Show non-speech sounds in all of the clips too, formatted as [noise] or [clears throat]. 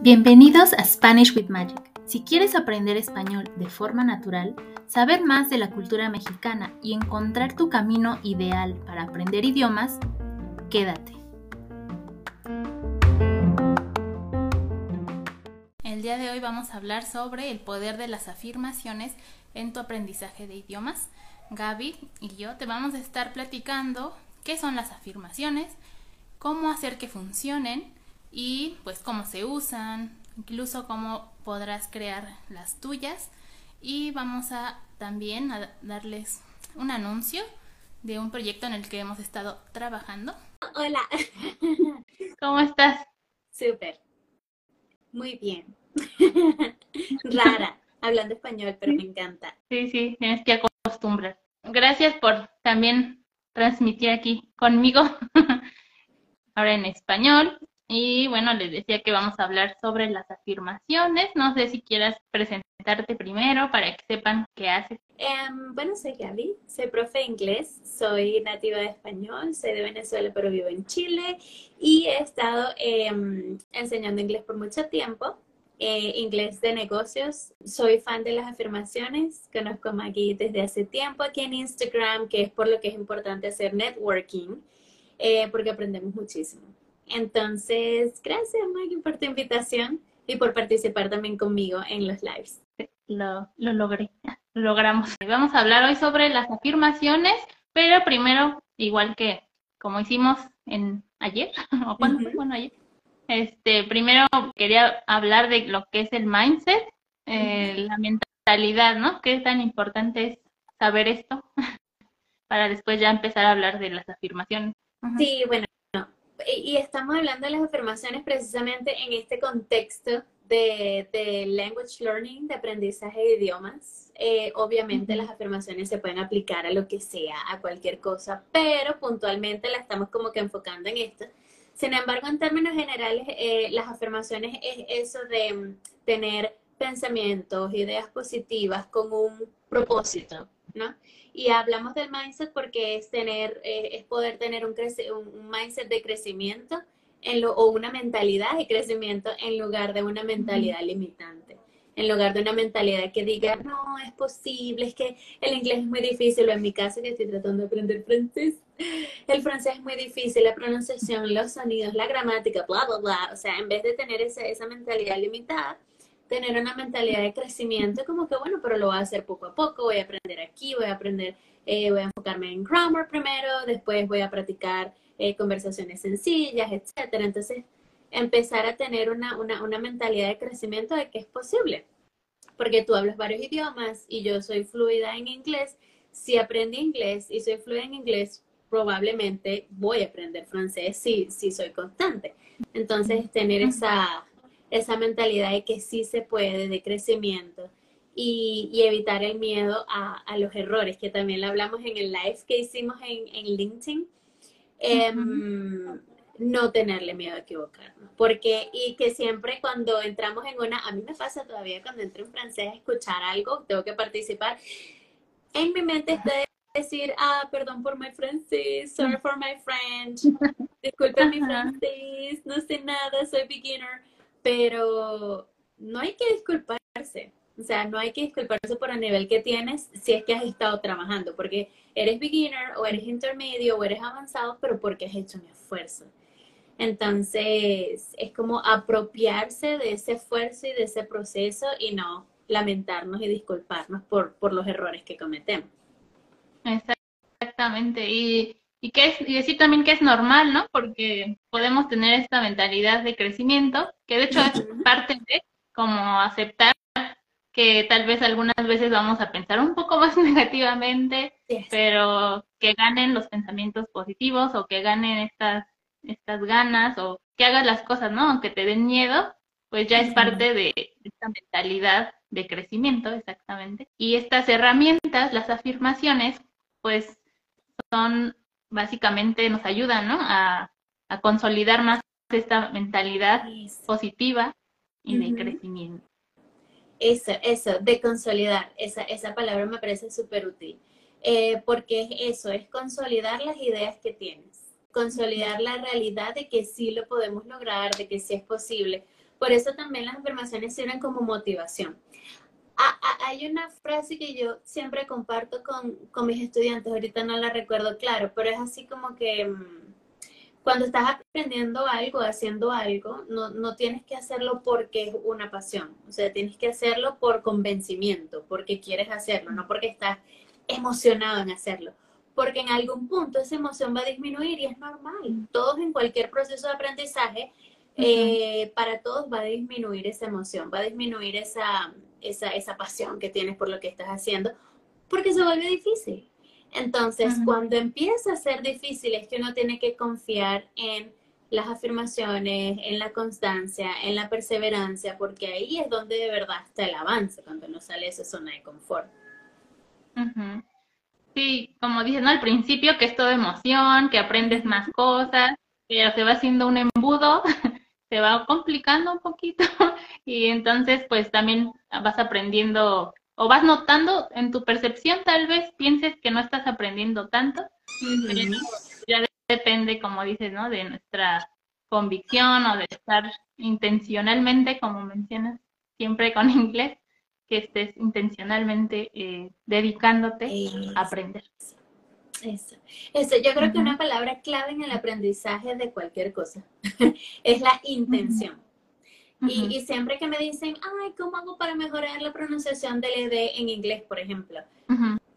Bienvenidos a Spanish with Magic. Si quieres aprender español de forma natural, saber más de la cultura mexicana y encontrar tu camino ideal para aprender idiomas, quédate. El día de hoy vamos a hablar sobre el poder de las afirmaciones en tu aprendizaje de idiomas. Gaby y yo te vamos a estar platicando qué son las afirmaciones, cómo hacer que funcionen y pues cómo se usan, incluso cómo podrás crear las tuyas y vamos a también a darles un anuncio de un proyecto en el que hemos estado trabajando. Hola. [laughs] ¿Cómo estás? Súper. Muy bien. [laughs] Rara, hablando español, pero me encanta. Sí, sí, tienes que acostumbrar. Gracias por también transmitir aquí conmigo, [laughs] ahora en español. Y bueno, les decía que vamos a hablar sobre las afirmaciones. No sé si quieras presentarte primero para que sepan qué haces. Em, bueno, soy Gaby, soy profe de inglés, soy nativa de español, soy de Venezuela pero vivo en Chile y he estado em, enseñando inglés por mucho tiempo. Eh, inglés de negocios. Soy fan de las afirmaciones. Conozco a Maggie desde hace tiempo aquí en Instagram, que es por lo que es importante hacer networking, eh, porque aprendemos muchísimo. Entonces, gracias Maggie por tu invitación y por participar también conmigo en los lives. Lo, lo logré, [laughs] lo logramos. Vamos a hablar hoy sobre las afirmaciones, pero primero, igual que como hicimos en ayer, [laughs] o cuando bueno, ayer, este, primero quería hablar de lo que es el mindset, eh, la mentalidad, ¿no? Qué tan importante es saber esto [laughs] para después ya empezar a hablar de las afirmaciones. Sí, bueno, y estamos hablando de las afirmaciones precisamente en este contexto de, de language learning, de aprendizaje de idiomas. Eh, obviamente las afirmaciones se pueden aplicar a lo que sea, a cualquier cosa, pero puntualmente la estamos como que enfocando en esto. Sin embargo, en términos generales, eh, las afirmaciones es eso de mm, tener pensamientos, ideas positivas con un propósito, ¿no? Y hablamos del mindset porque es tener, eh, es poder tener un, un, mindset de crecimiento en lo, o una mentalidad de crecimiento en lugar de una mentalidad limitante. En lugar de una mentalidad que diga, no, es posible, es que el inglés es muy difícil, o en mi caso que estoy tratando de aprender francés, el francés es muy difícil, la pronunciación, los sonidos, la gramática, bla, bla, bla. O sea, en vez de tener esa, esa mentalidad limitada, tener una mentalidad de crecimiento, como que bueno, pero lo voy a hacer poco a poco, voy a aprender aquí, voy a aprender, eh, voy a enfocarme en grammar primero, después voy a practicar eh, conversaciones sencillas, etcétera. Entonces, empezar a tener una, una, una mentalidad de crecimiento de que es posible, porque tú hablas varios idiomas y yo soy fluida en inglés. Si aprendí inglés y soy fluida en inglés, probablemente voy a aprender francés si, si soy constante. Entonces, tener esa, esa mentalidad de que sí se puede, de crecimiento, y, evitar el miedo a, los errores, que también lo hablamos en el live que hicimos en, en LinkedIn. No tenerle miedo a equivocarnos, porque y que siempre cuando entramos en una, a mí me pasa todavía cuando entro en francés a escuchar algo, tengo que participar, en mi mente está decir, ah, perdón por mi francés, sorry for my French, [laughs] disculpen mi francés, no sé nada, soy beginner, pero no hay que disculparse. O sea, no hay que disculparse por el nivel que tienes si es que has estado trabajando, porque eres beginner o eres intermedio o eres avanzado, pero porque has hecho un esfuerzo. Entonces, es como apropiarse de ese esfuerzo y de ese proceso y no lamentarnos y disculparnos por, por los errores que cometemos. Exactamente. Y, y, que es, y decir también que es normal, ¿no? Porque podemos tener esta mentalidad de crecimiento, que de hecho es parte de como aceptar que tal vez algunas veces vamos a pensar un poco [laughs] más negativamente, pero que ganen los pensamientos positivos o que ganen estas, estas ganas o que hagas las cosas, ¿no? Aunque te den miedo, pues ya es parte de esta mentalidad de crecimiento, exactamente. Y estas herramientas, las afirmaciones, pues son básicamente nos ayudan, ¿no? A, a consolidar más esta mentalidad positiva y de crecimiento. Eso, eso, de consolidar, esa, esa palabra me parece súper útil, eh, porque es eso, es consolidar las ideas que tienes. Consolidar la realidad de que sí lo podemos lograr, de que sí es posible. Por eso también las afirmaciones sirven como motivación. hay una frase que yo siempre comparto con, con, mis estudiantes, ahorita no la recuerdo claro, pero es así como que mm, cuando estás aprendiendo algo, haciendo algo, no, no tienes que hacerlo porque es una pasión, o sea, tienes que hacerlo por convencimiento, porque quieres hacerlo, no porque estás emocionado en hacerlo porque en algún punto esa emoción va a disminuir y es normal. Todos en cualquier proceso de aprendizaje, eh, para todos va a disminuir esa emoción, va a disminuir esa, esa, esa pasión que tienes por lo que estás haciendo, porque se vuelve difícil. Entonces, cuando empieza a ser difícil, es que uno tiene que confiar en las afirmaciones, en la constancia, en la perseverancia, porque ahí es donde de verdad está el avance, cuando no sale esa zona de confort. Sí, como dices, ¿no? Al principio que es todo emoción, que aprendes más cosas, pero se va haciendo un embudo, [laughs] se va complicando un poquito [laughs] y entonces pues también vas aprendiendo o vas notando en tu percepción tal vez pienses que no estás aprendiendo tanto, pero ya depende, como dices, ¿no? De nuestra convicción o de estar intencionalmente, como mencionas siempre con [laughs] inglés, que estés intencionalmente eh, dedicándote a aprender. Eso. Eso. Yo creo que una palabra clave en el aprendizaje de cualquier cosa [laughs] es la intención. y, siempre que me dicen, ay, ¿cómo hago para mejorar la pronunciación del ED en inglés, por ejemplo?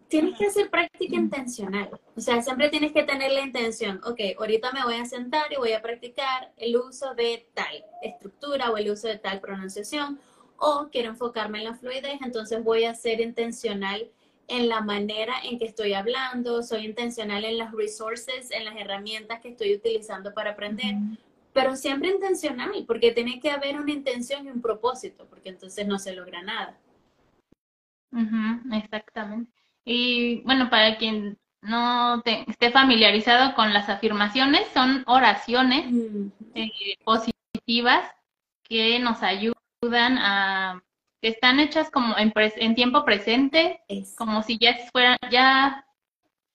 Tienes que hacer práctica intencional. O sea, siempre tienes que tener la intención, ok, ahorita me voy a sentar y voy a practicar el uso de tal estructura o el uso de tal pronunciación o quiero enfocarme en la fluidez, entonces voy a ser intencional en la manera en que estoy hablando, soy intencional en las resources, en las herramientas que estoy utilizando para aprender, pero siempre intencional, porque tiene que haber una intención y un propósito, porque entonces no se logra nada. exactamente. Y bueno, para quien no esté familiarizado con las afirmaciones, son oraciones eh, positivas que nos ayudan ayudan a que están hechas como en, en tiempo presente, como si ya fueran, ya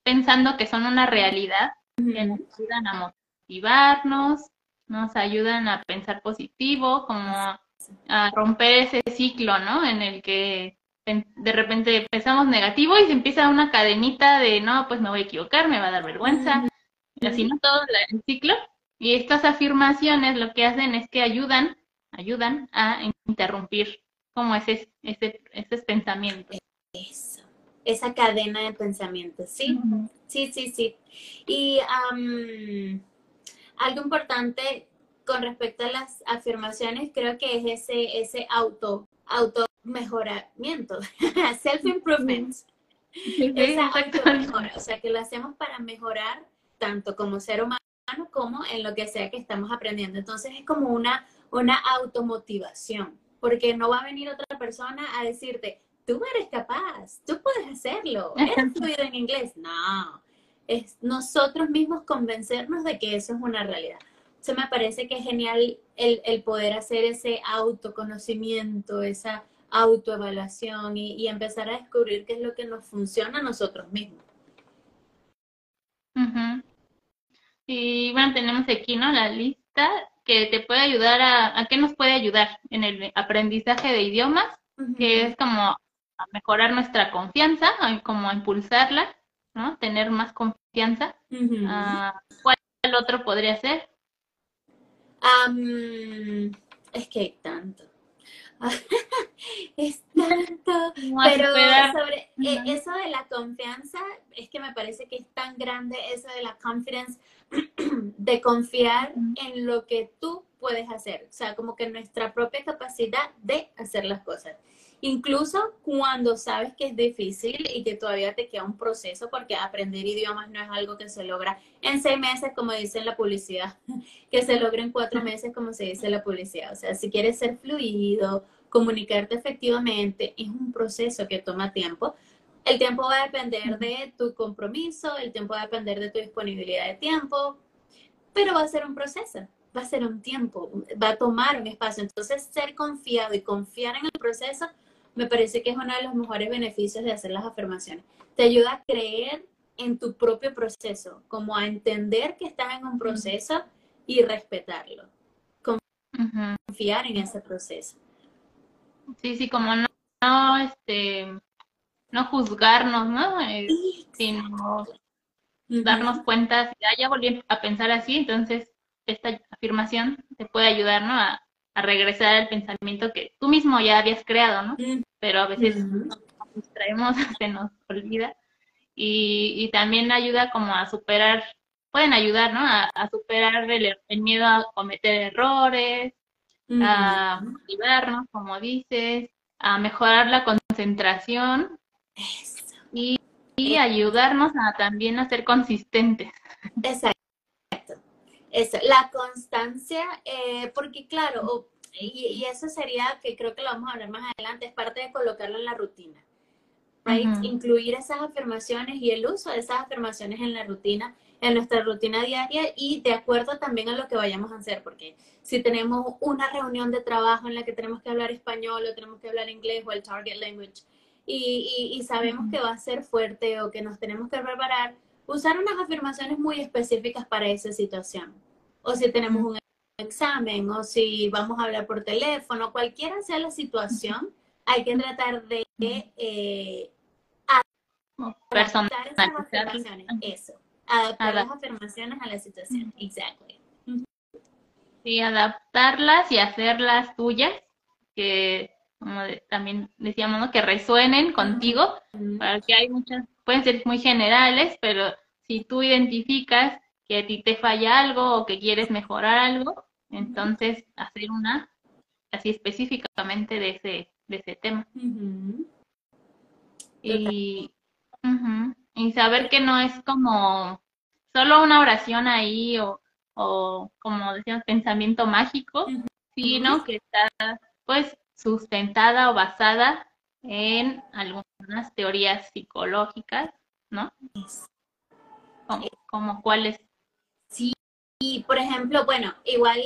pensando que son una realidad, que nos ayudan a motivarnos, nos ayudan a pensar positivo, como a, romper ese ciclo, ¿no? En el que de repente empezamos negativo y se empieza una cadenita de, no, pues me voy a equivocar, me va a dar vergüenza, y así, ¿no? Todo el ciclo. Y estas afirmaciones lo que hacen es que ayudan ayudan a interrumpir como ese, ese, ese pensamiento. Eso, esa cadena de pensamientos, ¿sí? Sí, sí, sí. Y algo importante con respecto a las afirmaciones, creo que es ese, ese auto, auto mejoramiento, [laughs] self-improvement. esa auto o sea, que lo hacemos para mejorar tanto como ser humano como en lo que sea que estamos aprendiendo. Entonces es como una una automotivación, porque no va a venir otra persona a decirte, tú eres capaz, tú puedes hacerlo, [laughs] eres fluido en inglés. No, es nosotros mismos convencernos de que eso es una realidad. Se me parece que es genial el, poder hacer ese autoconocimiento, esa autoevaluación y, y, empezar a descubrir qué es lo que nos funciona a nosotros mismos. Y bueno, tenemos aquí, ¿no? La lista que te puede ayudar a, ¿a qué nos puede ayudar en el aprendizaje de idiomas? Que es como a mejorar nuestra confianza, como a impulsarla, ¿no? Tener más confianza. Ah, ¿Cuál otro podría ser? es que hay tanto. [laughs] es tanto. Pero sobre e, eso de la confianza, es que me parece que es tan grande eso de la confidence, [clears throat] de confiar en lo que tú puedes hacer. O sea, como que nuestra propia capacidad de hacer las cosas. Incluso cuando sabes que es difícil y que todavía te queda un proceso, porque aprender idiomas no es algo que se logra en seis meses, como dice la publicidad, [laughs] que se logra en cuatro meses, como se dice la publicidad. O sea, si quieres ser fluido, comunicarte efectivamente, es un proceso que toma tiempo. El tiempo va a depender de tu compromiso, el tiempo va a depender de tu disponibilidad de tiempo, pero va a ser un proceso va a ser un tiempo, va a tomar un espacio. Entonces, ser confiado y confiar en el proceso me parece que es uno de los mejores beneficios de hacer las afirmaciones. Te ayuda a creer en tu propio proceso, como a entender que estás en un proceso y respetarlo, confiar en ese proceso. Sí, sí, como no, no este, no juzgarnos, ¿no? Eh, sino darnos cuenta, si ya volví a pensar así, entonces esta afirmación te puede ayudar, ¿no? A, regresar al pensamiento que tú mismo ya habías creado, ¿no? Pero a veces nos distraemos, [laughs] se nos olvida. Y, y, también ayuda como a superar, pueden ayudar, ¿no? A, superar el, miedo a cometer errores, a motivarnos, como dices, a mejorar la concentración y, y, ayudarnos a también a ser consistentes. Exacto. Eso, la constancia, eh, porque claro, y, eso sería, que creo que lo vamos a hablar más adelante, es parte de colocarlo en la rutina. Right? Incluir esas afirmaciones y el uso de esas afirmaciones en la rutina, en nuestra rutina diaria y de acuerdo también a lo que vayamos a hacer, porque si tenemos una reunión de trabajo en la que tenemos que hablar español o tenemos que hablar inglés o el target language y, y, sabemos que va a ser fuerte o que nos tenemos que preparar, usar unas afirmaciones muy específicas para esa situación. O si tenemos un examen, o si vamos a hablar por teléfono, cualquiera sea la situación, hay que tratar de eh, adaptar esas afirmaciones. Eso, adaptar las afirmaciones a la situación. Exactly. Sí, adaptarlas y hacerlas tuyas, que como también decíamos, ¿no? que resuenen contigo, para que hay muchas pueden ser muy generales, pero si tú identificas que a ti te falla algo o que quieres mejorar algo, entonces hacer una así específicamente de ese, de ese tema. y, y saber que no es como solo una oración ahí o, o como decíamos, pensamiento mágico, sino que está pues sustentada o basada en algunas teorías psicológicas, ¿no? Como, cuáles. Sí, y por ejemplo, bueno, igual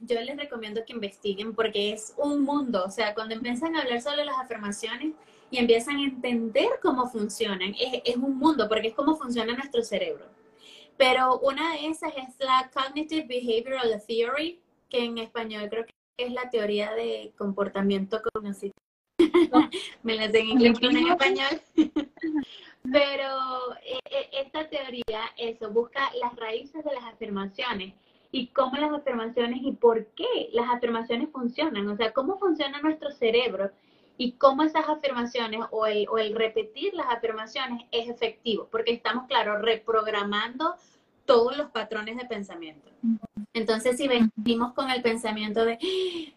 yo les recomiendo que investiguen porque es un mundo, o sea, cuando empiezan a hablar sobre las afirmaciones y empiezan a entender cómo funcionan, es, es un mundo porque es cómo funciona nuestro cerebro. Pero una de esas es la Cognitive Behavioral Theory, que en español creo que es la teoría de comportamiento cognitivo [laughs] me las en inglés en español. [laughs] Pero eh, eh, esta teoría, eso, busca las raíces de las afirmaciones y cómo las afirmaciones y por qué las afirmaciones funcionan, o sea, cómo funciona nuestro cerebro y cómo esas afirmaciones o el, o el repetir las afirmaciones es efectivo, porque estamos, claro, reprogramando todos los patrones de pensamiento. Entonces, si venimos con el pensamiento de,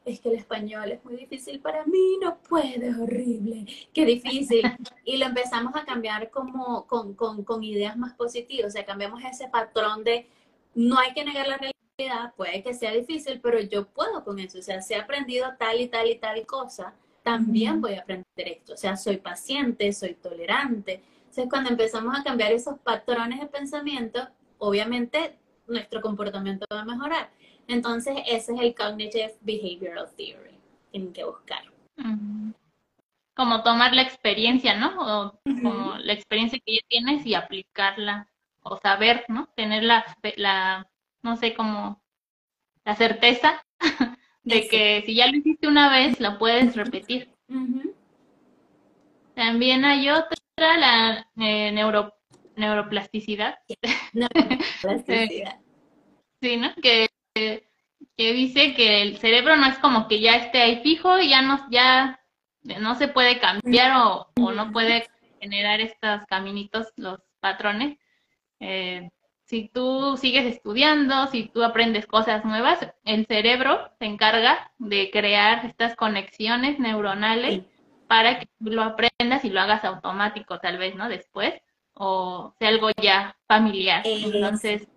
es que el español es muy difícil para mí, no puede, es horrible, qué difícil, [laughs] y lo empezamos a cambiar como con, con, con ideas más positivas, o sea, cambiamos ese patrón de, no hay que negar la realidad, puede que sea difícil, pero yo puedo con eso, o sea, si he aprendido tal y tal y tal cosa, también voy a aprender esto, o sea, soy paciente, soy tolerante. Entonces, cuando empezamos a cambiar esos patrones de pensamiento, obviamente nuestro comportamiento va a mejorar. Entonces, ese es el Cognitive Behavioral Theory. Tienen que buscar. Como tomar la experiencia, ¿no? O como la experiencia que ya tienes y aplicarla. O saber, ¿no? Tener la, la no sé, como la certeza [laughs] de que si ya lo hiciste una vez, la puedes repetir. También hay otra, la eh, neuro [laughs] neuroplasticidad. sí, ¿no? Que, que dice que el cerebro no es como que ya esté ahí fijo y ya no, ya no se puede cambiar o, no puede generar estos caminitos, los patrones. Eh, si tú sigues estudiando, si tú aprendes cosas nuevas, el cerebro se encarga de crear estas conexiones neuronales para que lo aprendas y lo hagas automático tal vez, ¿no? Después o sea algo ya familiar. Entonces,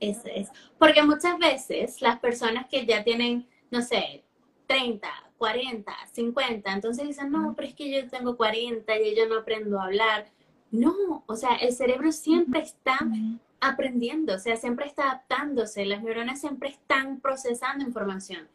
eso es. Porque muchas veces las personas que ya tienen, no sé, 30, 40, 50, entonces dicen, no, pero es que yo tengo 40 y yo no aprendo a hablar. No, o sea, el cerebro siempre está aprendiendo, o sea, siempre está adaptándose, las neuronas siempre están procesando información.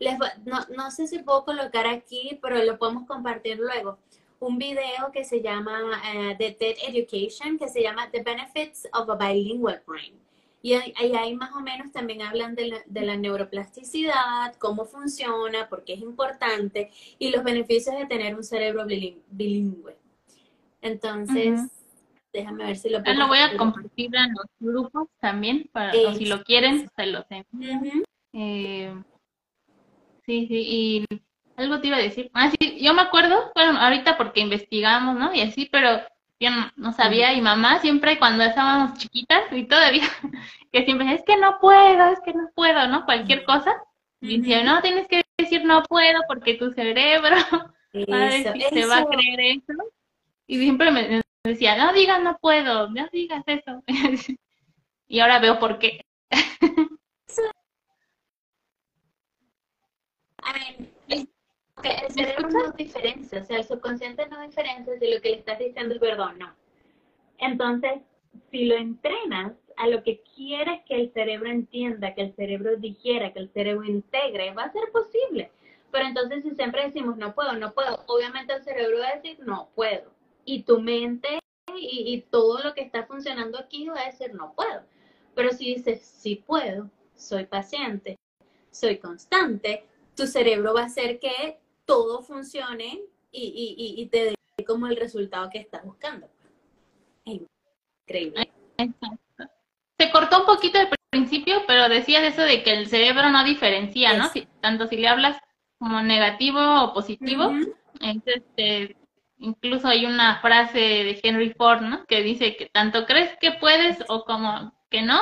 Les no, no sé si puedo colocar aquí, pero lo podemos compartir luego un video que se llama uh, The TED Education, que se llama The Benefits of a Bilingual Brain. Y ahí, más o menos también hablan de la, de la, neuroplasticidad, cómo funciona, por qué es importante y los beneficios de tener un cerebro bilingüe. Entonces, déjame ver si lo puedo. lo voy a compartir en los grupos también, para, si lo quieren, se los envío. Eh, sí, sí, y algo te iba a decir. Ah, sí, yo me acuerdo, bueno, ahorita porque investigamos, ¿no? Y así, pero yo no, sabía, y mamá siempre cuando estábamos chiquitas, y todavía, [laughs] que siempre es que no puedo, es que no puedo, ¿no? Cualquier cosa. Y decía, no, tienes que decir no puedo porque tu cerebro [laughs] se va a creer eso. Y siempre me decía, no digas no puedo, no digas eso. [laughs] y ahora veo por qué. El cerebro no diferencia, o sea, el subconsciente no diferencia si lo que le estás diciendo es verdad o no. Entonces, si lo entrenas a lo que quieres que el cerebro entienda, que el cerebro digiera, que el cerebro integre, va a ser posible. Pero entonces si siempre decimos no puedo, no puedo, obviamente el cerebro va a decir no puedo. Y tu mente y, y todo lo que está funcionando aquí va a decir no puedo. Pero si dices sí puedo, soy paciente, soy constante, tu cerebro va a hacer que todo funcione y, y, y te dé como el resultado que estás buscando. Increíble. Se cortó un poquito al principio, pero decías eso de que el cerebro no diferencia, ¿no? tanto si le hablas como negativo o positivo. Entonces, este, incluso hay una frase de Henry Ford, ¿no? Que dice que tanto crees que puedes o como que no,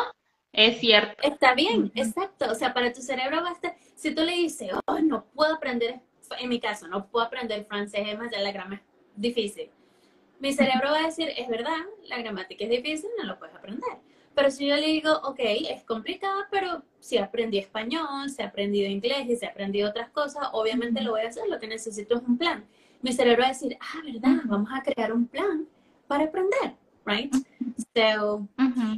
es cierto. Está bien, exacto. O sea, para tu cerebro basta, si tú le dices, oh, no puedo aprender en mi caso, no puedo aprender francés, es más, ya la gramática es difícil. Mi cerebro va a decir, es verdad, la gramática es difícil, no lo puedes aprender. Pero si yo le digo, ok, es complicado, pero si aprendí español, si he aprendido inglés y si he aprendido otras cosas, obviamente lo voy a hacer, lo que necesito es un plan. Mi cerebro va a decir, ah, verdad, vamos a crear un plan para aprender right? So,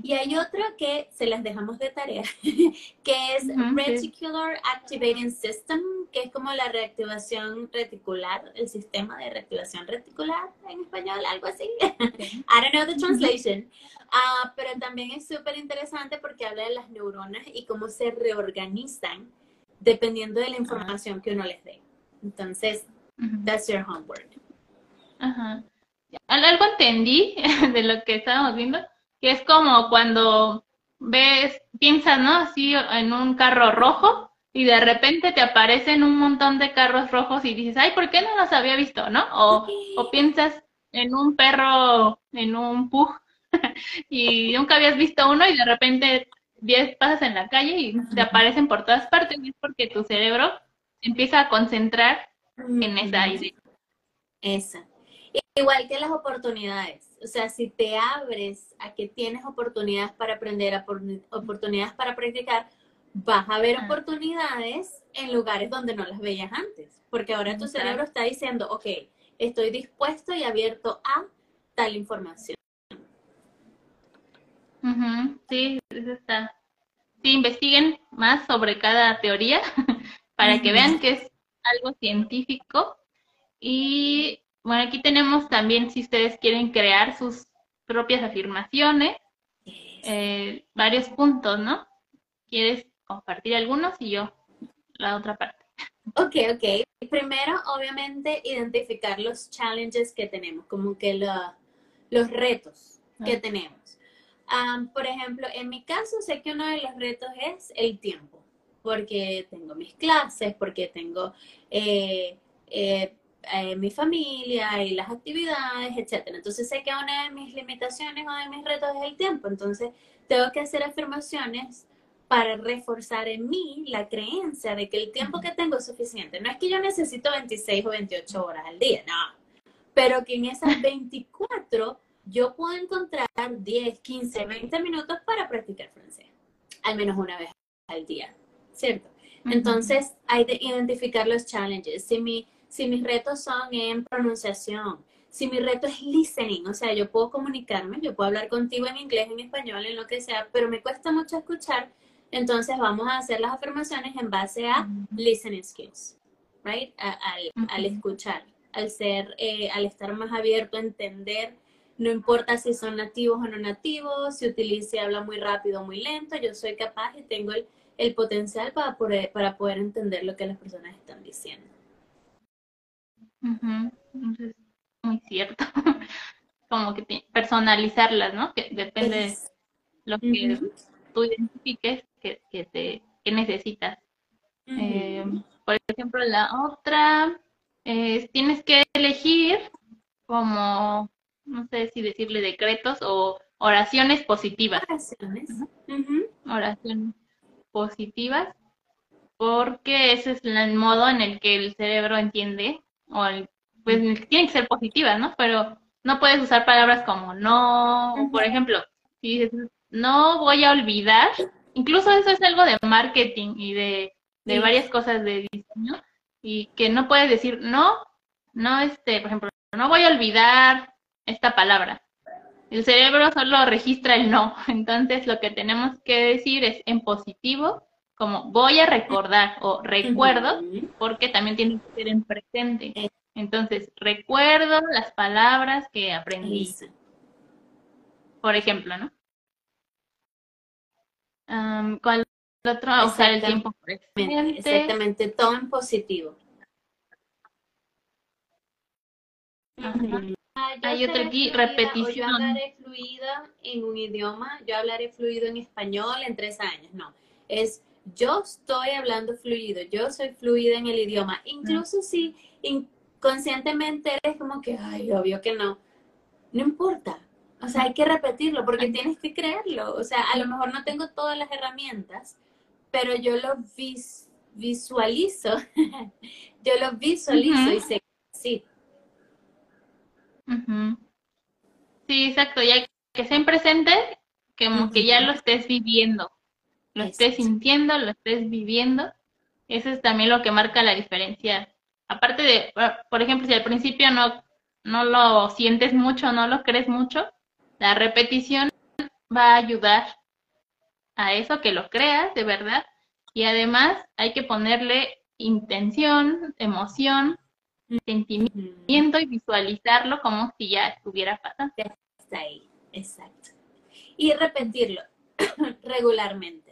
Y hay otro que se las dejamos de tarea, [laughs] que es Reticular Activating System, que es como la reactivación reticular, el sistema de reactivación reticular en español, algo así. [laughs] I don't know the translation. Uh, pero también es súper interesante porque habla de las neuronas y cómo se reorganizan dependiendo de la información que uno les dé. Entonces, that's your homework. Ajá algo entendí [laughs] de lo que estábamos viendo, que es como cuando ves, piensas, ¿no? Así en un carro rojo y de repente te aparecen un montón de carros rojos y dices, ay, ¿por qué no los había visto, no? O, o piensas en un perro, en un pug [laughs] y nunca habías visto uno y de repente 10 pasas en la calle y te aparecen por todas partes y es porque tu cerebro empieza a concentrar en esa idea. Esa. Igual que las oportunidades. O sea, si te abres a que tienes oportunidades para aprender, oportunidades para practicar, vas a ver oportunidades en lugares donde no las veías antes. Porque ahora tu cerebro está diciendo, ok, estoy dispuesto y abierto a tal información. Sí, eso está. Sí, investiguen más sobre cada teoría [laughs] para que vean que es algo científico y bueno, aquí tenemos también, si ustedes quieren crear sus propias afirmaciones, eh, varios puntos, ¿no? ¿Quieres compartir algunos y yo la otra parte? Ok, ok. Primero, obviamente, identificar los challenges que tenemos, como que los retos que ah. tenemos. por ejemplo, en mi caso, sé que uno de los retos es el tiempo, porque tengo mis clases, porque tengo eh, eh, eh, mi familia y las actividades, etcétera. Entonces sé que una de mis limitaciones o de mis retos es el tiempo. Entonces tengo que hacer afirmaciones para reforzar en mí la creencia de que el tiempo que tengo es suficiente. No es que yo necesito 26 o 28 horas al día, no. Pero que en esas [laughs] 24 yo puedo encontrar 10, 15, 20 minutos para practicar francés. Al menos una vez al día, ¿cierto? Entonces hay que identificar los challenges. Si mi si mis retos son en pronunciación, si mi reto es listening, o sea, yo puedo comunicarme, yo puedo hablar contigo en inglés, en español, en lo que sea, pero me cuesta mucho escuchar, entonces vamos a hacer las afirmaciones en base a listening skills, right? al, escuchar. al ser, eh, al estar más abierto a entender, no importa si son nativos o no nativos, si utiliza y habla muy rápido o muy lento, yo soy capaz y tengo el, el potencial para poder, para poder entender lo que las personas están diciendo. Muy cierto. [laughs] Como que personalizarlas, ¿no? Que depende de lo que tú identifiques que, que, te, que necesitas. Eh, por ejemplo, la otra es tienes que elegir como, no sé si decirle decretos o oraciones positivas. Oraciones. Oraciones positivas, porque ese es el modo en el que el cerebro entiende, o pues tienen que ser positivas, ¿no? Pero no puedes usar palabras como no, por ejemplo, si dices no voy a olvidar, incluso eso es algo de marketing y de, de varias cosas de diseño, y que no puedes decir no, no, este, por ejemplo, no voy a olvidar esta palabra. El cerebro solo registra el no, [laughs] entonces lo que tenemos que decir es en positivo, como voy a recordar o [laughs] recuerdo, porque también tiene que ser en presente. Entonces, recuerdo las palabras que aprendí. Por ejemplo, ¿no? ¿Cuál otro? Usar el tiempo presente. Exactamente, todo en positivo. Ah, Hay otro aquí, repetición. Yo hablaré fluido en un idioma, yo hablaré fluido en español en tres años. No, es yo estoy hablando fluido, yo soy fluida en el idioma. Incluso si inconscientemente eres como que, ay, obvio que no. No importa. O sea, hay que repetirlo porque tienes que creerlo. O sea, a lo mejor no tengo todas las herramientas, pero yo lo visualizo. [laughs] yo lo visualizo y sé que sí. Sí, exacto, ya que estén presentes, como que ya lo estés viviendo, lo estés sintiendo, lo estés viviendo. Eso es también lo que marca la diferencia. Aparte de, por ejemplo, si al principio no, no lo sientes mucho, no lo crees mucho, la repetición va a ayudar a eso, que lo creas de verdad. Y además hay que ponerle intención, emoción, sentimiento y visualizarlo como si ya estuviera pasando. Está ahí, exacto. Y repetirlo [coughs] regularmente.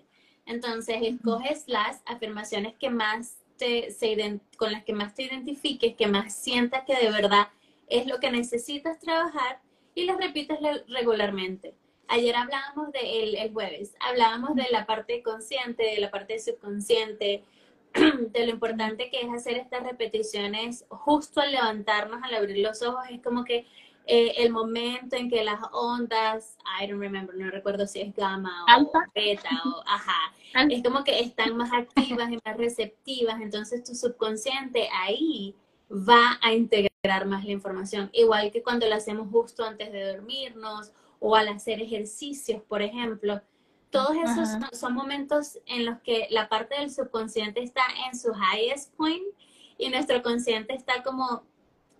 Entonces, escoges las afirmaciones que más te, se, con las que más te identifiques, que más sientas que de verdad es lo que necesitas trabajar y las repites regularmente. Ayer hablábamos de el, el jueves, hablábamos de la parte consciente, de la parte subconsciente, [clears throat] de lo importante que es hacer estas repeticiones justo al levantarnos, al abrir los ojos, es como que eh, el momento en que las ondas, I don't remember, no recuerdo si es gamma o beta o [laughs] ajá, es como que están más activas y más receptivas, entonces tu subconsciente ahí va a integrar más la información, igual que cuando lo hacemos justo antes de dormirnos o al hacer ejercicios, por ejemplo, todos esos son, momentos en los que la parte del subconsciente está en su highest point y nuestro consciente está como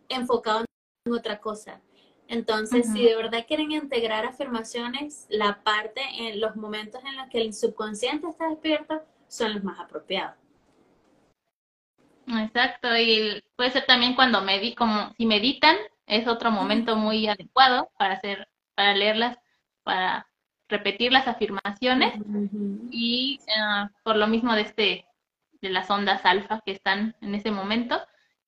enfocado en otra cosa. Entonces, si de verdad quieren integrar afirmaciones, la parte en los momentos en los que el subconsciente está despierto son los más apropiados. Exacto, y puede ser también cuando medi como si meditan, es otro momento muy adecuado para hacer, para leerlas, para repetir las afirmaciones y ah, por lo mismo de este de las ondas alfa que están en ese momento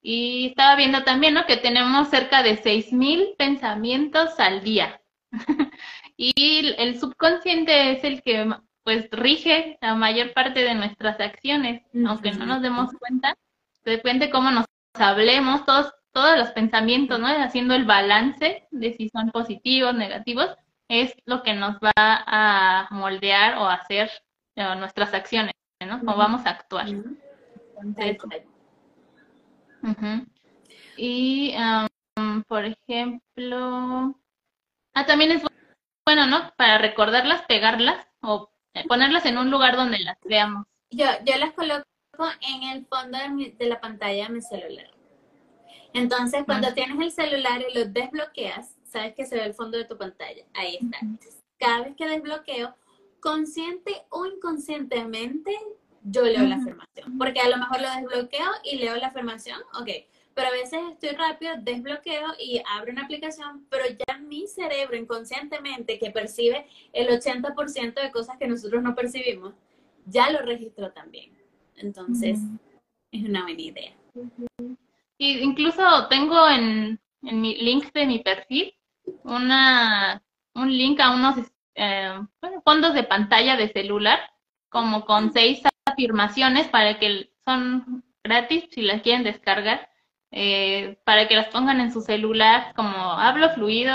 y estaba viendo también ¿no? que tenemos cerca de 6000 pensamientos al día. [laughs] Y el subconsciente es el que pues rige la mayor parte de nuestras acciones aunque no nos demos cuenta. Depende cómo nos hablemos todos todos los pensamientos no haciendo el balance de si son positivos negativos es lo que nos va a moldear o hacer eh, nuestras acciones, ¿no? Cómo vamos a actuar. Y, por ejemplo, ah, también es bueno, ¿no? Para recordarlas, pegarlas o ponerlas en un lugar donde las veamos. Yo, yo las coloco en el fondo de, la pantalla de mi celular. Entonces, cuando tienes el celular y lo desbloqueas, sabes que se ve el fondo de tu pantalla. Ahí está. Cada vez que desbloqueo, consciente o inconscientemente, yo leo la afirmación. Porque a lo mejor lo desbloqueo y leo la afirmación, ok. pero a veces estoy rápido, desbloqueo y abro una aplicación, pero ya mi cerebro inconscientemente que percibe el 80% de cosas que nosotros no percibimos, ya lo registró también. Entonces, es una buena idea. Y incluso tengo en, en mi link de mi perfil una un link a unos eh, fondos de pantalla de celular, como con seis afirmaciones para que son gratis si las quieren descargar, eh, para que las pongan en su celular, como hablo fluido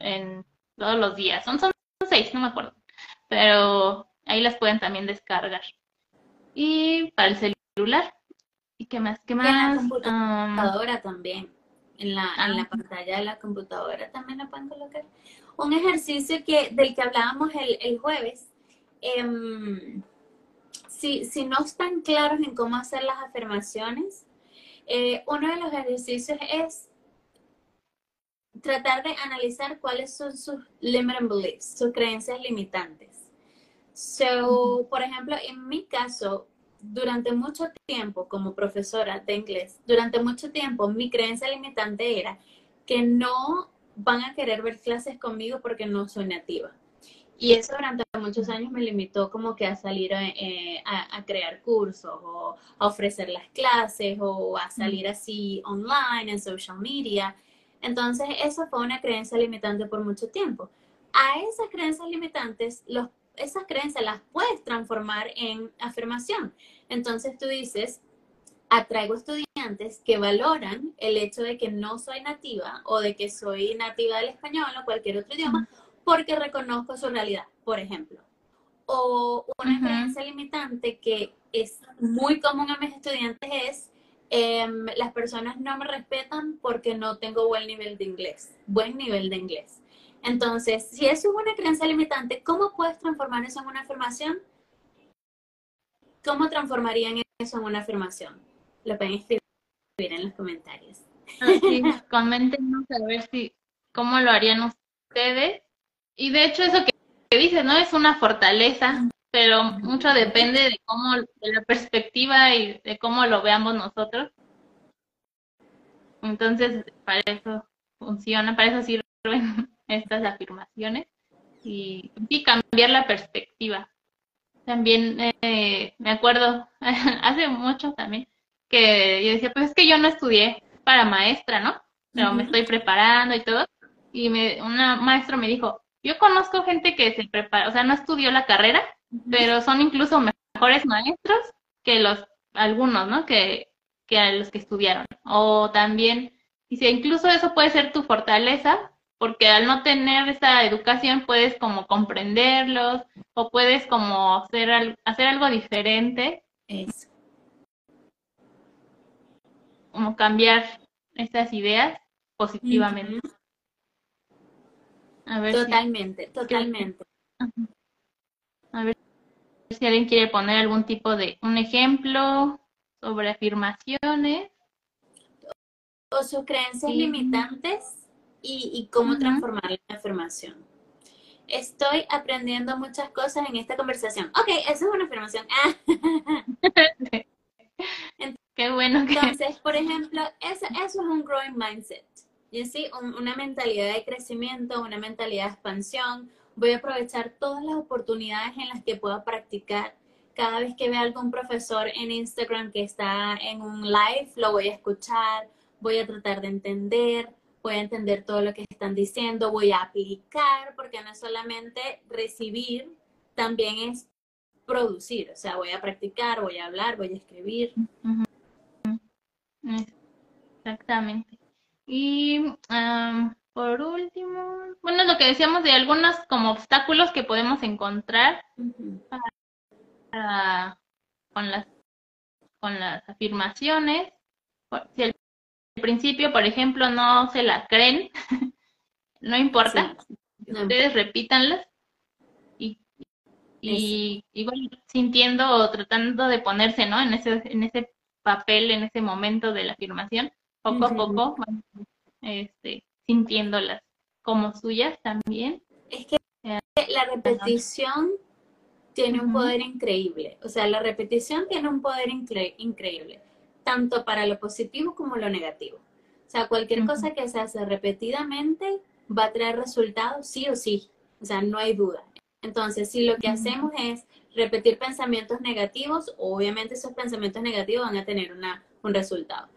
en todos los días. Son, son seis, no me acuerdo, pero ahí las pueden también descargar. Y para el celular. ¿Y qué más? ¿Qué más? En la computadora también. En la, en la ah. pantalla de la computadora también la pueden colocar. Un ejercicio que, del que hablábamos el, el jueves. Em, si, si, no están claros en cómo hacer las afirmaciones, eh, uno de los ejercicios es tratar de analizar cuáles son sus limiting beliefs, sus creencias limitantes. So, por ejemplo, en mi caso, durante mucho tiempo como profesora de inglés, durante mucho tiempo mi creencia limitante era que no van a querer ver clases conmigo porque no soy nativa. Y eso durante muchos años me limitó como que a salir eh, a, crear cursos o a ofrecer las clases o a salir así online en social media. Entonces, eso fue una creencia limitante por mucho tiempo. A esas creencias limitantes, los, esas creencias las puedes transformar en afirmación. Entonces tú dices, atraigo estudiantes que valoran el hecho de que no soy nativa o de que soy nativa del español o cualquier otro idioma porque reconozco su realidad, por ejemplo. O una creencia limitante que es muy común a mis estudiantes es em, las personas no me respetan porque no tengo buen nivel de inglés, buen nivel de inglés. Entonces, si eso es una creencia limitante, ¿cómo puedes transformar eso en una afirmación? ¿Cómo transformarían eso en una afirmación? Lo pueden escribir en los comentarios. Sí, [laughs] coméntenos a ver si cómo lo harían ustedes y de hecho eso que, dices, ¿no? Es una fortaleza, pero mucho depende de cómo, de la perspectiva y de cómo lo veamos nosotros. Entonces, para eso funciona, para eso sirven [laughs] estas afirmaciones y, cambiar la perspectiva. También eh, me acuerdo, [laughs] hace mucho también, que yo decía, pues es que yo no estudié para maestra, ¿no? Pero me estoy preparando y todo. Y me, una maestra me dijo, yo conozco gente que se prepara, o sea, no estudió la carrera, pero son incluso mejores maestros que los algunos, ¿no? Que, que a los que estudiaron. O también, si incluso eso puede ser tu fortaleza, porque al no tener esa educación puedes como comprenderlos o puedes como hacer, hacer algo diferente. Eso. Como cambiar estas ideas positivamente totalmente, totalmente. A ver si alguien quiere poner algún tipo de un ejemplo sobre afirmaciones. O sus creencias limitantes y, cómo transformar la afirmación. Estoy aprendiendo muchas cosas en esta conversación. Ok, eso es una afirmación. [laughs] [laughs] Qué bueno. Entonces, por ejemplo, eso, eso es un growing mindset. Y así, una mentalidad de crecimiento, una mentalidad de expansión. Voy a aprovechar todas las oportunidades en las que pueda practicar. Cada vez que vea algún profesor en Instagram que está en un live, lo voy a escuchar, voy a tratar de entender, voy a entender todo lo que están diciendo, voy a aplicar, porque no solamente recibir, también es producir. O sea, voy a practicar, voy a hablar, voy a escribir. Exactamente. Y por último, bueno, lo que decíamos de algunos como obstáculos que podemos encontrar con las con las afirmaciones. Si al principio, por ejemplo, no se la creen, [laughs] no importa, ustedes repítanlas y, y igual sintiendo o tratando de ponerse, ¿no? En ese en ese papel, en ese momento de la afirmación poco a poco, este, sintiéndolas como suyas también. Es que la repetición tiene un poder increíble, o sea, la repetición tiene un poder increíble. tanto para lo positivo como lo negativo. O sea, cualquier cosa que se hace repetidamente va a traer resultados sí o sí. O sea, no hay duda. Entonces, si lo que hacemos es repetir pensamientos negativos, obviamente esos pensamientos negativos van a tener una, un resultado.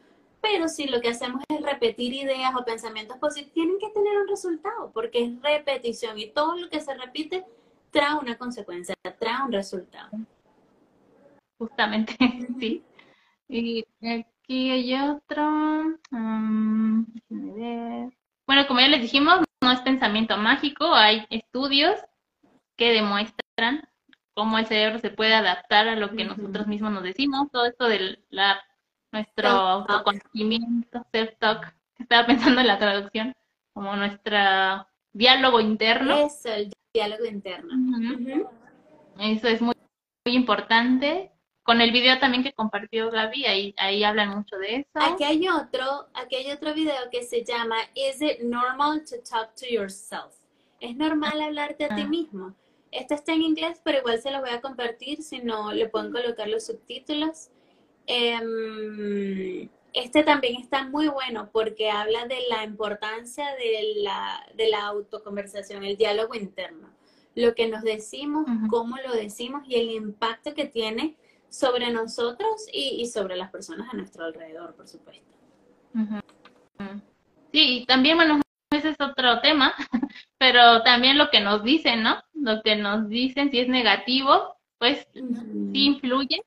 Pero si lo que hacemos es repetir ideas o pensamientos positivos, tienen que tener un resultado, porque es repetición y todo lo que se repite trae una consecuencia, trae un resultado. Justamente, [laughs] sí. Y aquí hay otro. Um, bueno, como ya les dijimos, no es pensamiento mágico, hay estudios que demuestran cómo el cerebro se puede adaptar a lo que nosotros mismos nos decimos, todo esto de la, nuestro autoconocimiento, self-talk, estaba pensando en la traducción, como nuestro diálogo interno. Eso, el diálogo interno. Eso es muy, muy importante. Con el video también que compartió Gaby, ahí, ahí hablan mucho de eso. Aquí hay otro, aquí hay otro video que se llama Is it normal to talk to yourself? Es normal hablarte a ti ah. mismo. Este está en inglés, pero igual se lo voy a compartir, si no le pueden colocar los subtítulos. Em, este también está muy bueno porque habla de la importancia de la, de la autoconversación, el diálogo interno. Lo que nos decimos, cómo lo decimos y el impacto que tiene sobre nosotros y, sobre las personas a nuestro alrededor, por supuesto. Sí, y también, bueno, ese es otro tema, [laughs] pero también lo que nos dicen, ¿no? Lo que nos dicen, si es negativo, pues sí influye,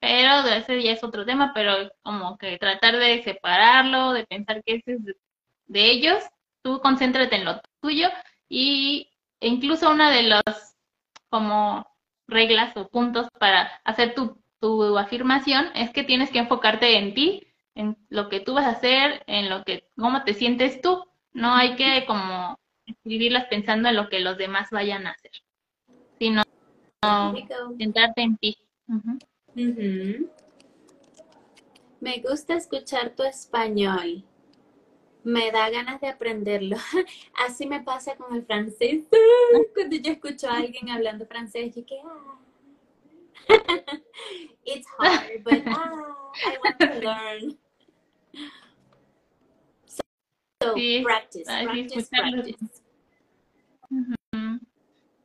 pero ese ya es otro tema, pero como que tratar de separarlo, de pensar que ese es de ellos, tú concéntrate en lo tuyo y e incluso una de los como reglas o puntos para hacer tu, tu afirmación es que tienes que enfocarte en ti, en lo que tú vas a hacer, en lo que, cómo te sientes tú. No hay que como escribirlas pensando en lo que los demás vayan a hacer, sino centrarte en ti. Me gusta escuchar tu español. Me da ganas de aprenderlo. [laughs] Así me pasa con el francés. [laughs] Cuando yo escucho a alguien hablando francés, yo que ah. It's hard, but ah, I want to learn. So, practice, practice, practice.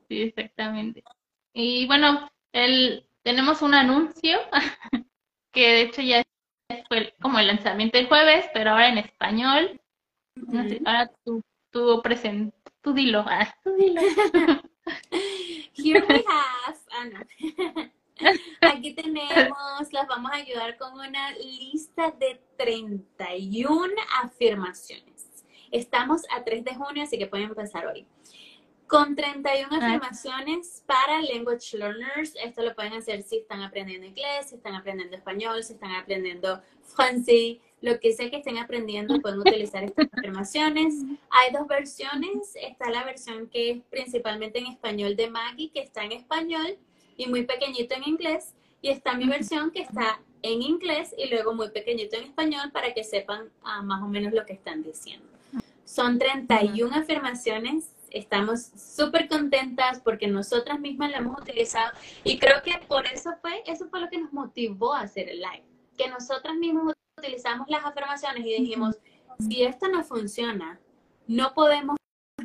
Sí, exactamente. Y bueno, el, tenemos un anuncio [laughs] que de hecho ya fue como el lanzamiento el jueves, pero ahora en español. ahora tú, tú, present, tú dilo, ah, [laughs] tú dilo. [laughs] Here we have, ah, Aquí tenemos, las vamos a ayudar con una lista de 31 afirmaciones. Estamos a 3 de junio, así que pueden empezar hoy. Con 31 afirmaciones para language learners. Esto lo pueden hacer si están aprendiendo inglés, si están aprendiendo español, si están aprendiendo francés, lo que sea que estén aprendiendo, pueden utilizar estas afirmaciones. Hay dos versiones. Está la versión que es principalmente en español de Maggie, que está en español y muy pequeñito en inglés. Y está mi versión que está en inglés y luego muy pequeñito en español para que sepan ah, más o menos lo que están diciendo. Son 31 afirmaciones estamos súper contentas porque nosotras mismas la hemos utilizado y creo que por eso fue, eso fue lo que nos motivó a hacer el live, que nosotras mismas utilizamos las afirmaciones y dijimos, si esto no funciona, no podemos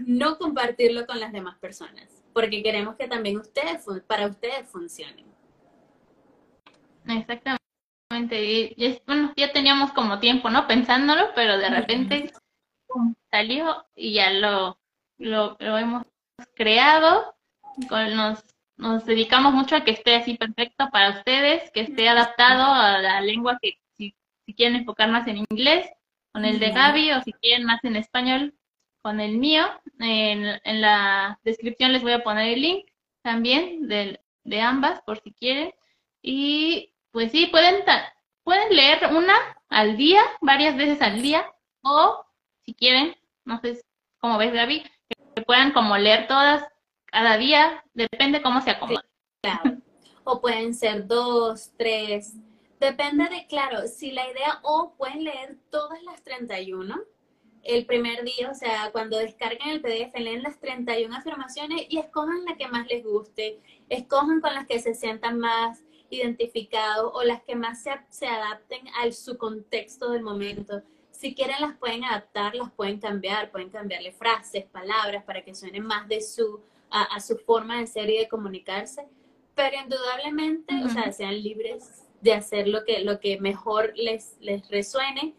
no compartirlo con las demás personas, porque queremos que también ustedes, para ustedes funcionen. Exactamente, y, bueno, ya teníamos como tiempo, ¿no? Pensándolo, pero de repente salió y ya lo lo, hemos creado, nos, nos dedicamos mucho a que esté así perfecto para ustedes, que esté adaptado a la lengua que si, quieren enfocar más en inglés, con el de Gaby, o si quieren más en español, con el mío. En, en la descripción les voy a poner el link también de, de ambas, por si quieren. Y pues sí, pueden, pueden leer una al día, varias veces al día, o si quieren, no sé cómo ves Gaby, que puedan como leer todas cada día, depende cómo se acomoden. claro. O pueden ser dos, tres. Depende de, claro, si la idea, o pueden leer todas las 31 el primer día, o sea, cuando descarguen el PDF, leen las 31 afirmaciones y escojan la que más les guste, escojan con las que se sientan más identificados o las que más se, se adapten a su contexto del momento. Si quieren las pueden adaptar, las pueden cambiar, pueden cambiarle frases, palabras para que suenen más de su, a, su forma de ser y de comunicarse. Pero indudablemente, o sea, sean libres de hacer lo que, lo que mejor les, les resuene,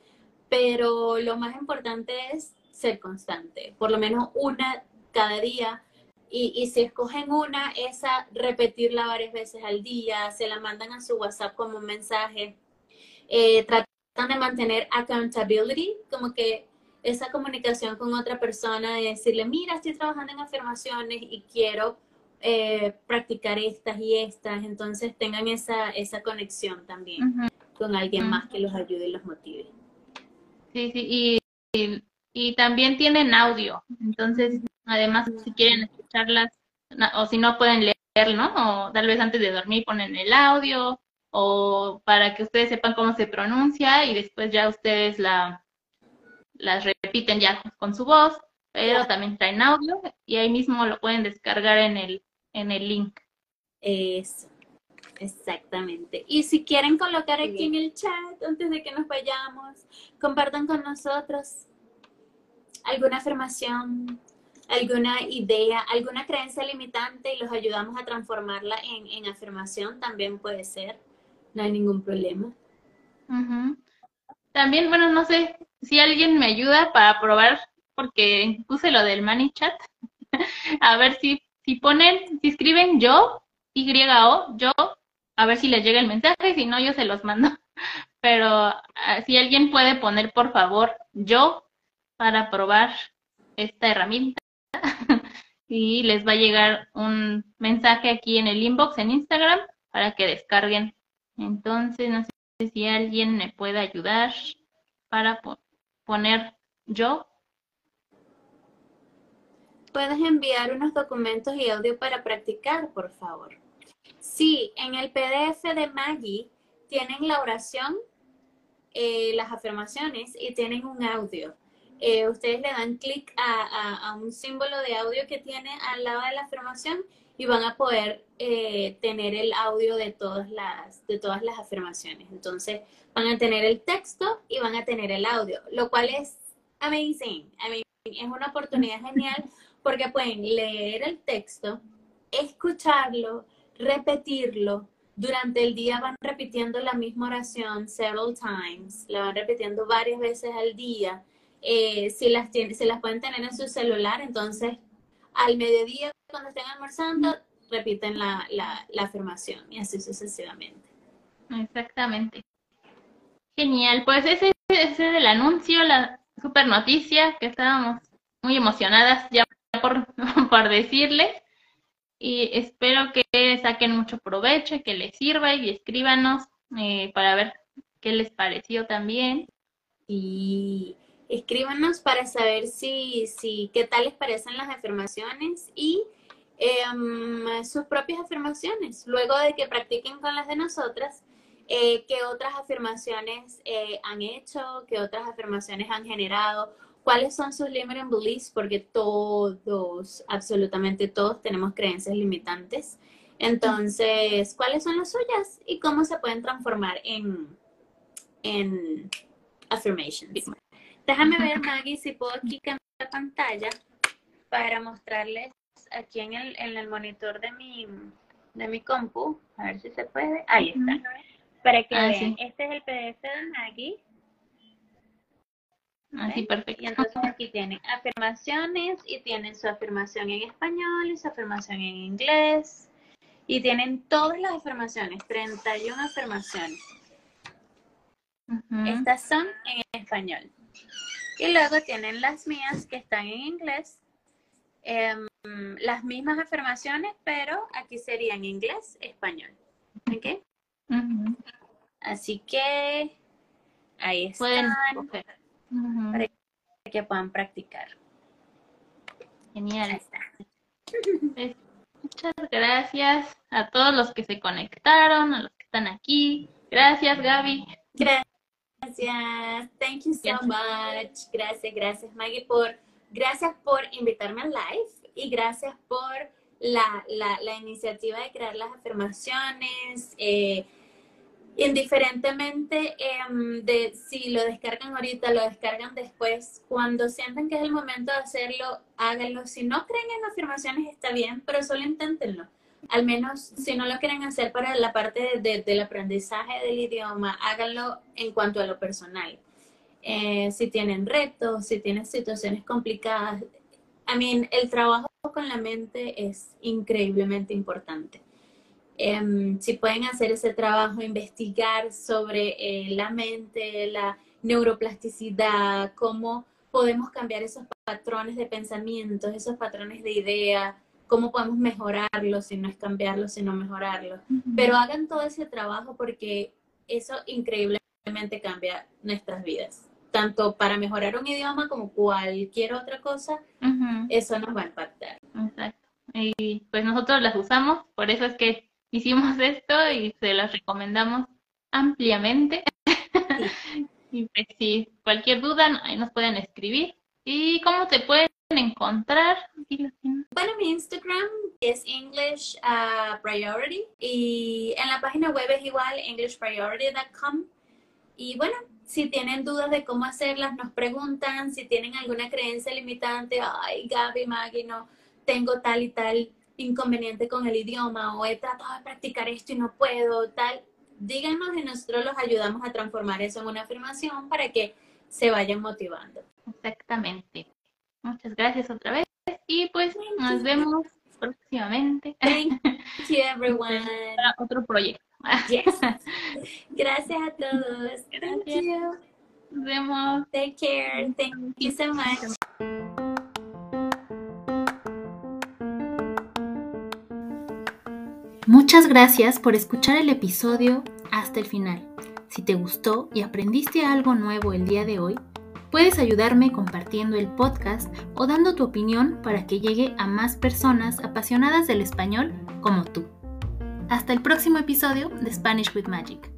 pero lo más importante es ser constante, por lo menos una cada día. Y, y, si escogen una, esa repetirla varias veces al día, se la mandan a su WhatsApp como un mensaje. Eh, de mantener accountability, como que esa comunicación con otra persona, de decirle, mira, estoy trabajando en afirmaciones y quiero eh, practicar estas y estas, entonces tengan esa, esa conexión también con alguien más que los ayude y los motive. Sí, sí, y, y, también tienen audio, entonces además si quieren escucharlas o si no pueden leer, ¿no? O tal vez antes de dormir ponen el audio o para que ustedes sepan cómo se pronuncia y después ya ustedes la las repiten ya con su voz, pero también traen audio y ahí mismo lo pueden descargar en el en el link. Eso, exactamente. Y si quieren colocar aquí en el chat antes de que nos vayamos, compartan con nosotros alguna afirmación, alguna idea, alguna creencia limitante y los ayudamos a transformarla en, en afirmación, también puede ser no hay ningún problema. También, bueno, no sé si alguien me ayuda para probar, porque puse lo del chat [laughs] a ver si, si ponen, si escriben yo, Y-O, yo, a ver si les llega el mensaje, si no, yo se los mando. [laughs] Pero ah, si alguien puede poner, por favor, yo, para probar esta herramienta. [laughs] y les va a llegar un mensaje aquí en el inbox en Instagram para que descarguen entonces, no sé si alguien me puede ayudar para poner yo. Puedes enviar unos documentos y audio para practicar, por favor. Sí, en el PDF de Maggie tienen la oración, eh, las afirmaciones y tienen un audio. Eh, ustedes le dan clic a, un símbolo de audio que tiene al lado de la afirmación y van a poder eh, tener el audio de todas, las, de todas las afirmaciones. Entonces, van a tener el texto y van a tener el audio, lo cual es amazing. Es una oportunidad [laughs] genial porque pueden leer el texto, escucharlo, repetirlo. Durante el día van repitiendo la misma oración several times, la van repitiendo varias veces al día. Eh, si, las si las pueden tener en su celular, entonces al mediodía cuando estén almorzando, repiten la, la, afirmación y así sucesivamente. Exactamente. Genial, pues ese, ese es el anuncio, la super noticia que estábamos muy emocionadas ya por, [laughs] por decirles y espero que saquen mucho provecho y que les sirva y escríbanos eh, para ver qué les pareció también. Y escríbanos para saber si, si qué tal les parecen las afirmaciones y Em, sus propias afirmaciones. Luego de que practiquen con las de nosotras, eh, qué otras afirmaciones eh, han hecho, qué otras afirmaciones han generado, cuáles son sus limiting beliefs, porque todos, absolutamente todos tenemos creencias limitantes. Entonces, ¿cuáles son las suyas y cómo se pueden transformar en, en affirmations? Déjame ver, Maggie, si puedo aquí cambiar la pantalla para mostrarles aquí en el, en el monitor de mi, de mi compu, a ver si se puede, ahí está, para que ah, vean, este es el PDF de Maggie. Así, perfecto. Y entonces aquí tienen afirmaciones y tienen su afirmación en español y su afirmación en inglés. Y tienen todas las afirmaciones, 31 afirmaciones. Estas son en español. Y luego tienen las mías que están en inglés. Em, las mismas afirmaciones, pero aquí sería en inglés, español. ¿Ok? Así que ahí están para que puedan practicar. Genial. Pues, muchas gracias a todos los que se conectaron, a los que están aquí. Gracias, Gaby. Gracias. Thank you so much. Gracias, gracias, Maggie, por gracias por invitarme al live y gracias por la, la, iniciativa de crear las afirmaciones. Eh, indiferentemente em, de si lo descargan ahorita, lo descargan después, cuando sientan que es el momento de hacerlo, háganlo. Si no creen en afirmaciones está bien, pero solo inténtenlo. Al menos si no lo quieren hacer para la parte del aprendizaje del idioma, háganlo en cuanto a lo personal. Eh, si tienen retos, si tienen situaciones complicadas, I mean, el trabajo con la mente es increíblemente importante. Em, si pueden hacer ese trabajo, investigar sobre eh, la mente, la neuroplasticidad, cómo podemos cambiar esos patrones de pensamientos, esos patrones de idea, cómo podemos mejorarlos, si no es cambiarlos, sino mejorarlos. Pero hagan todo ese trabajo porque eso increíblemente cambia nuestras vidas. Tanto para mejorar un idioma como cualquier otra cosa, eso nos va a impactar. Exacto. Y pues nosotros las usamos, por eso es que hicimos esto y se las recomendamos ampliamente. [laughs] y pues si cualquier duda, nos pueden escribir. ¿Y cómo te pueden encontrar? Bueno, mi Instagram es English uh, Priority y en la página web es igual englishpriority.com. Y bueno, si tienen dudas de cómo hacerlas, nos preguntan. Si tienen alguna creencia limitante, ay, Gaby, Maggie, no tengo tal y tal inconveniente con el idioma o he tratado de practicar esto y no puedo, tal, díganos y nosotros los ayudamos a transformar eso en una afirmación para que se vayan motivando. Exactamente. Muchas gracias otra vez y pues nos vemos próximamente. Thank [laughs] you everyone. Para otro proyecto. Yes. [laughs] Gracias a todos. Thank you. Nos vemos. Take care. Thank you so much. Muchas gracias por escuchar el episodio hasta el final. Si te gustó y aprendiste algo nuevo el día de hoy, puedes ayudarme compartiendo el podcast o dando tu opinión para que llegue a más personas apasionadas del español como tú. Hasta el próximo episodio de Spanish with Magic.